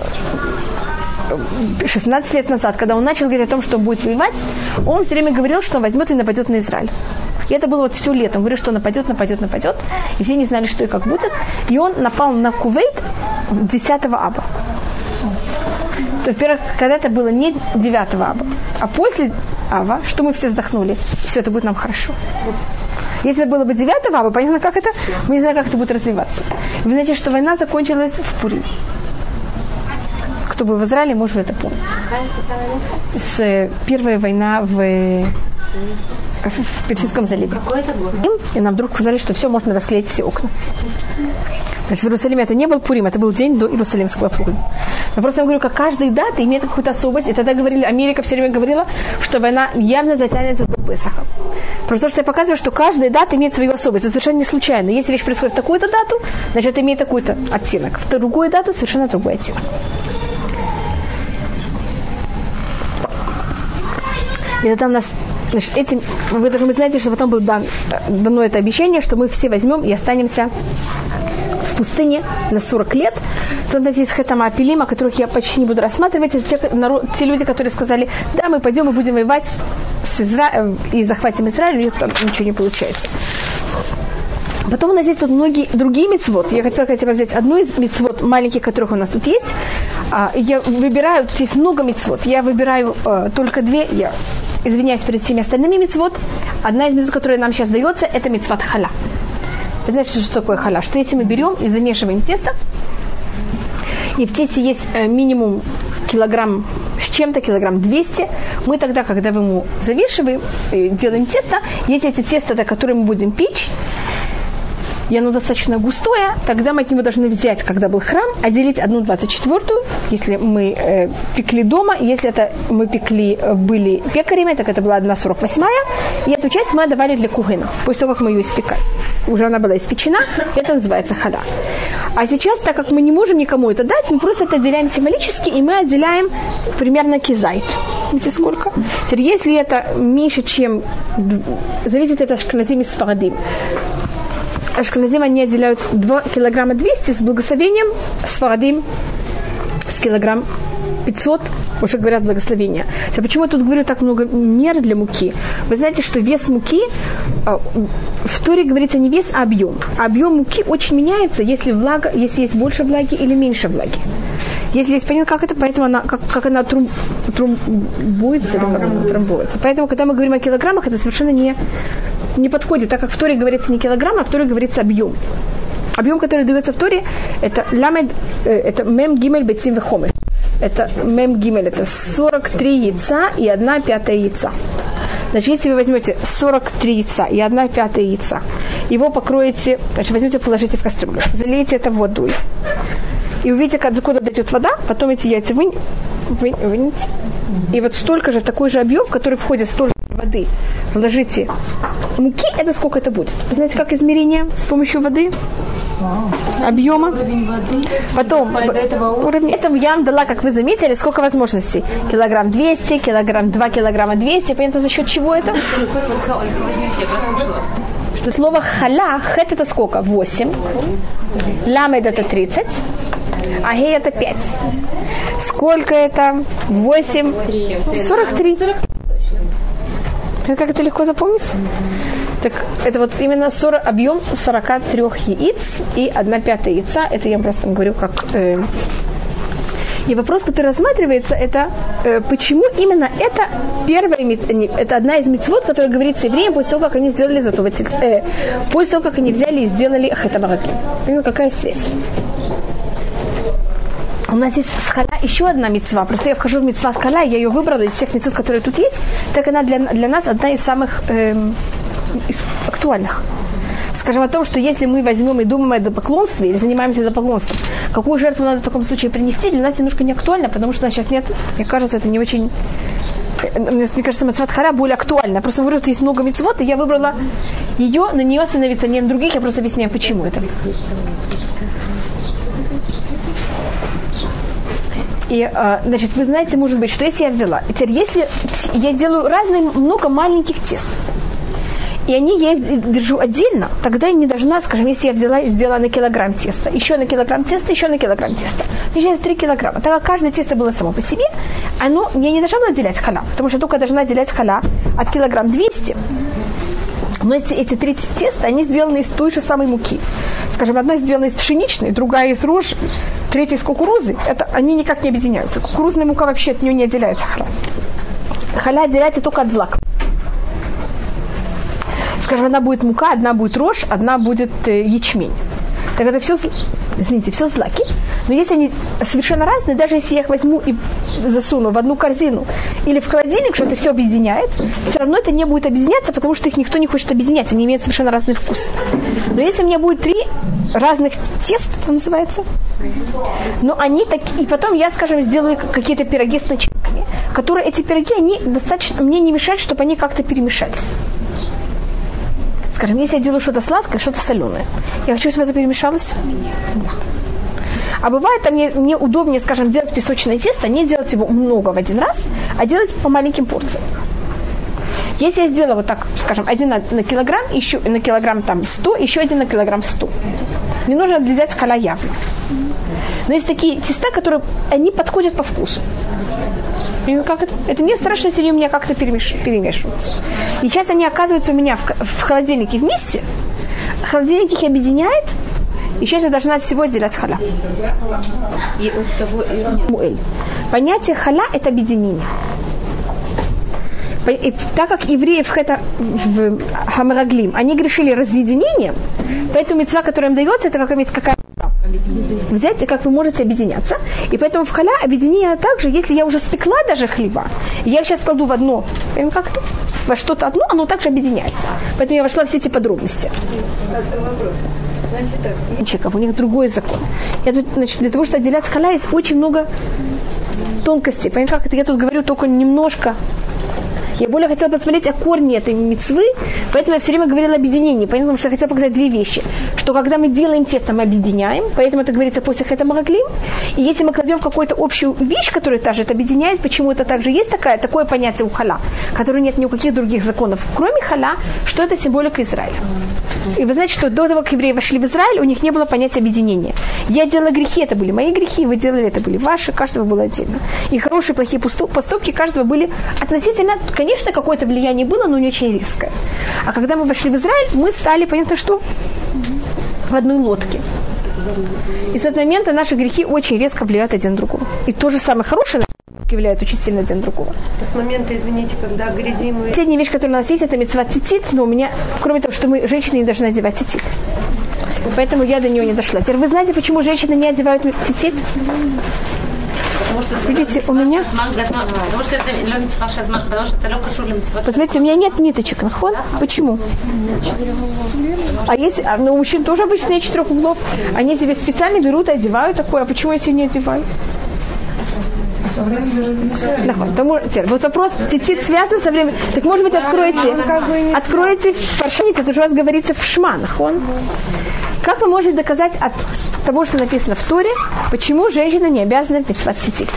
[SPEAKER 1] 16 лет назад, когда он начал говорить о том, что будет воевать, он все время говорил, что он возьмет и нападет на Израиль. И это было вот все лето. Он говорил, что нападет, нападет, нападет. И все не знали, что и как будет. И он напал на Кувейт 10 аба. Во-первых, когда это было не 9 аба, а после ава, что мы все вздохнули, все это будет нам хорошо. Если это было бы 9 ава, понятно, как это? Мы не знаем, как это будет развиваться. Вы знаете, что война закончилась в Пури. Кто был в Израиле, может, вы это помнить. С э, первая война в в Персидском заливе.
[SPEAKER 3] Какой это год?
[SPEAKER 1] И нам вдруг сказали, что все, можно расклеить все окна. Значит, в Иерусалиме это не был Пурим, это был день до Иерусалимского Пурим. Но просто я говорю, как каждая дата имеет какую-то особость. И тогда говорили, Америка все время говорила, что война явно затянется до Песаха. Просто то, что я показываю, что каждая дата имеет свою особость. Это совершенно не случайно. Если вещь происходит в такую-то дату, значит, это имеет такой-то оттенок. В другую дату совершенно другой оттенок. И это у нас Значит, этим, вы должны быть знаете, что потом было дан, дано это обещание, что мы все возьмем и останемся пустыне на 40 лет. Тут есть хэтама апелима, которых я почти не буду рассматривать. Это те, народ, те люди, которые сказали, да, мы пойдем и будем воевать с Изра... Э, и захватим Израиль, и там ничего не получается. Потом у нас есть вот многие другие мецвод. Я хотела хотя бы взять одну из мецвод маленьких, которых у нас тут есть. А, я выбираю, тут есть много мецвод. Я выбираю э, только две. Я извиняюсь перед всеми остальными мецвод. Одна из мецвод, которая нам сейчас дается, это мецвод халя. Знаете, что такое халя? Что если мы берем и замешиваем тесто, и в тесте есть э, минимум килограмм с чем-то, килограмм 200, мы тогда, когда мы ему завешиваем, э, делаем тесто, если это тесто, которое мы будем печь, и оно достаточно густое, тогда мы от него должны взять, когда был храм, отделить одну двадцать четвертую, если мы э, пекли дома, если это мы пекли, э, были пекарями, так это была одна сорок восьмая, и эту часть мы отдавали для кугына, после того, как мы ее испекали. Уже она была испечена, это называется хада. А сейчас, так как мы не можем никому это дать, мы просто это отделяем символически, и мы отделяем примерно кизайт. Видите, сколько? Теперь, если это меньше, чем... Зависит от ашкназим и сфарадим. Ашканазим они отделяют 2 килограмма 200 с благословением, с фарадим с килограмм 500, уже говорят благословения. А почему я тут говорю так много мер для муки? Вы знаете, что вес муки, а, в Торе говорится не вес, а объем. Объем муки очень меняется, если, влага, если есть больше влаги или меньше влаги. Если есть понятно, как это, поэтому она, как, как она трум, трумбуется, или как она трамбуется. Поэтому, когда мы говорим о килограммах, это совершенно не не подходит, так как в Торе говорится не килограмм, а в Торе говорится объем. Объем, который дается в Торе, это ламед, э, это мем гимель бецим вехомеш. Это мем гимель, это 43 яйца и 1 пятая яйца. Значит, если вы возьмете 43 яйца и 1 пятая яйца, его покроете, значит, возьмете, положите в кастрюлю, залейте это водой. И увидите, откуда дойдет вода, потом эти яйца вы, вы, вынете. И вот столько же, такой же объем, который входит столько воды, вложите муки, это сколько это будет? Вы знаете, как измерение с помощью воды? объема. Потом, уровень этого я вам дала, как вы заметили, сколько возможностей. Килограмм 200, килограмм 2 килограмма 200. Понятно, за счет чего это? Что слово халя, хет это сколько? 8. Ламед это 30. А гей это 5. Сколько это? 8. 43. Как это легко запомнить? Так это вот именно 40, объем 43 яиц и 1 пятая яйца. Это я просто говорю как... Э, и вопрос, который рассматривается, это э, почему именно это первая, это одна из мецвод, которая говорится евреям после того, как они сделали затователь, э, после того, как они взяли и сделали хетабараки. Какая связь? У нас есть скала еще одна мецва. Просто я вхожу в мецва скала, я ее выбрала из всех мецвод, которые тут есть. Так она для, для нас одна из самых эм, из актуальных. Скажем о том, что если мы возьмем и думаем о идолопоклонстве или занимаемся идолопоклонством, какую жертву надо в таком случае принести, для нас немножко не актуально, потому что у нас сейчас нет, мне кажется, это не очень мне, мне кажется, Мацват Хара более актуальна. Просто говорю, что есть много мецвод, и я выбрала ее, на нее остановиться не на других, я просто объясняю, почему это. И, а, значит, вы знаете, может быть, что если я взяла, теперь если я делаю разные, много маленьких тест, и они я их держу отдельно, тогда я не должна, скажем, если я взяла и сделала на килограмм теста, еще на килограмм теста, еще на килограмм теста. Сейчас 3 килограмма. Так как каждое тесто было само по себе, оно, мне не должна была отделять халя, потому что я только должна отделять халя от килограмм 200. Но эти, эти три теста, они сделаны из той же самой муки. Скажем, одна сделана из пшеничной, другая из рожи, третья из кукурузы. Это, они никак не объединяются. Кукурузная мука вообще от нее не отделяется халя. Халя отделяется только от злаков скажем, одна будет мука, одна будет рожь, одна будет э, ячмень. Так это все, извините, все злаки. Но если они совершенно разные, даже если я их возьму и засуну в одну корзину или в холодильник, что это все объединяет, все равно это не будет объединяться, потому что их никто не хочет объединять, они имеют совершенно разный вкус. Но если у меня будет три разных тест, это называется, но они так, и потом я, скажем, сделаю какие-то пироги с начинками, которые эти пироги, они достаточно, мне не мешают, чтобы они как-то перемешались. Скажем, если я делаю что-то сладкое, что-то соленое, я хочу, чтобы это перемешалось. А бывает, а мне, мне удобнее, скажем, делать песочное тесто, не делать его много в один раз, а делать по маленьким порциям. Если я сделала вот так, скажем, один на, на килограмм, еще на килограмм там 100, еще один на килограмм 100. Не нужно взять скала явно. Но есть такие теста, которые, они подходят по вкусу. И как это? это не страшно, если они у меня как-то перемеш... перемешиваются. И сейчас они оказываются у меня в, в холодильнике вместе. Холодильник их объединяет, и сейчас я должна всего отделять халя. И того, Понятие халя – это объединение. И так как евреев это в Хамраглим, они грешили разъединением, поэтому мецва, которая им дается, это как какая взять, как вы можете объединяться. И поэтому в халя объединение также, если я уже спекла даже хлеба, я их сейчас кладу в одно, как-то во что-то одно, оно также объединяется. Поэтому я вошла в все эти подробности. Значит, у них другой закон. Я тут, значит, для того, чтобы отделять халя, есть очень много тонкостей. Понимаете, как это я тут говорю только немножко я более хотела посмотреть о корне этой мецвы, поэтому я все время говорила объединение, потому что я хотела показать две вещи. Что когда мы делаем тесто, мы объединяем, поэтому это говорится после это мараглим. И если мы кладем какую-то общую вещь, которая также это объединяет, почему это также есть такая, такое понятие у халя, которое нет ни у каких других законов, кроме халя, что это символика Израиля. И вы знаете, что до того, как евреи вошли в Израиль, у них не было понятия объединения. Я делала грехи, это были мои грехи, вы делали, это были ваши, каждого было отдельно. И хорошие, плохие поступки каждого были относительно, конечно, Конечно, какое-то влияние было, но не очень резкое. А когда мы вошли в Израиль, мы стали, понятно, что в одной лодке. И с этого момента наши грехи очень резко влияют один на другого. И то же самое хорошее влияет очень сильно один на другого.
[SPEAKER 4] С момента, извините, когда грязи мы...
[SPEAKER 1] Последняя вещь, которая у нас есть, это мецва цитит, но у меня, кроме того, что мы, женщины, не должны одевать цитит. Поэтому я до нее не дошла. Теперь вы знаете, почему женщины не одевают цитит? Видите, у меня... Посмотрите, у меня нет ниточек, нахон? Почему? А если... А, ну, у мужчин тоже обычно нет четырех углов. Они себе специально берут и одевают такое. А почему я себе не одеваю? Тому, вот вопрос, тетит связан со временем. Так может быть откроете, откроете паршаниц, это уже у вас говорится в шманах. Он. Как вы можете доказать от того, что написано в Торе, почему женщина не обязана митцват тетит?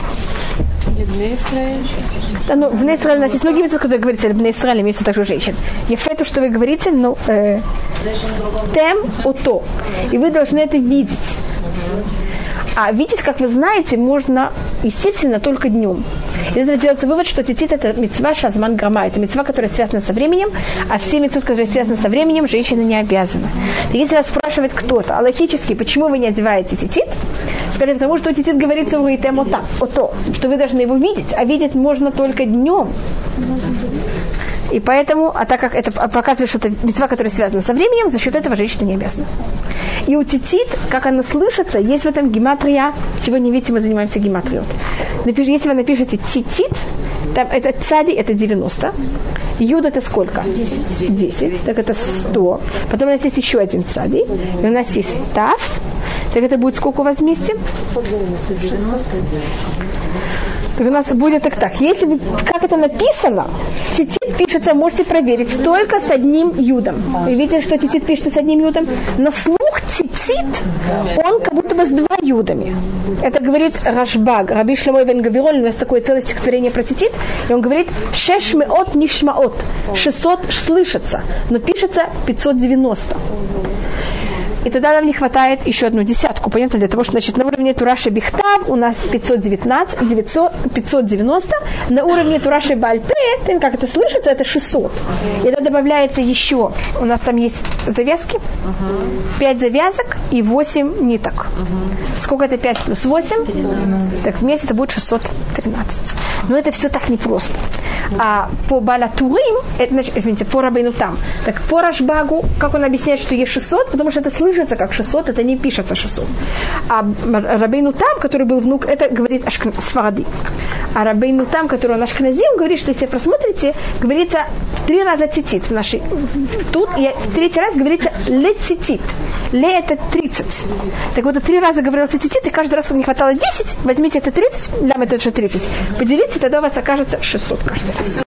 [SPEAKER 1] Да, ну, в Израиле у нас есть многие митцвы, которые говорится, в Израиле имеется также женщин. Ефе, что вы говорите, ну, э, тем, ото. И вы должны это видеть. А видеть, как вы знаете, можно, естественно, только днем. Из этого делается вывод, что тетит это мецва шазман грама. Это мецва, которая связана со временем, а все мецвы, которые связаны со временем, женщина не обязана. И если вас спрашивает кто-то, а логически, почему вы не одеваете тетит, скажите, потому что тетит говорится у Итем ото, что вы должны его видеть, а видеть можно только днем. И поэтому, а так как это показывает, что это мецва, которая связана со временем, за счет этого женщина не обязана. И у тетит, как она слышится, есть в этом гематрия. Сегодня, видите, мы занимаемся гематрией. Если вы напишете тетит, там это цади, это 90. Юд это сколько? 10. 10. Так это 100. Потом у нас есть еще один цади. И у нас есть тав. Так это будет сколько у вас вместе? 190. Так у нас будет так так. Если как это написано, тетит пишется, можете проверить, только с одним юдом. Вы видите, что тетит пишется с одним юдом? На слух тетит цицит, он как будто бы с двумя юдами. Это говорит Рашбаг. Раби Шлемой Гавироль, у нас такое целое стихотворение про цицит, и он говорит шешмеот нишмаот. 600 слышится, но пишется 590. И тогда нам не хватает еще одну десятку, понятно, для того, что, значит, на уровне Тураши Бихтав у нас 519, 900, 590, на уровне Тураши Бальпе, как это слышится, это 600. И тогда добавляется еще, у нас там есть завязки, 5 завязок и 8 ниток. Сколько это 5 плюс 8? 13. Так вместе это будет 613. Но это все так непросто. А по Балатурим, это, значит, извините, по Рабейну там, так по Рашбагу, как он объясняет, что есть 600, потому что это слышится слышится как 600, это не пишется 600. А Рабейну там, который был внук, это говорит Ашкн... Сваради. А Рабейну там, который он Ашкназим, говорит, что если просмотрите, говорится три раза цитит в нашей... Тут я, третий раз говорится ле цитит. Ле это 30. Так вот, три раза говорил цитит, и каждый раз, когда не хватало 10, возьмите это 30, лям это же 30, поделите, тогда у вас окажется 600 каждый раз.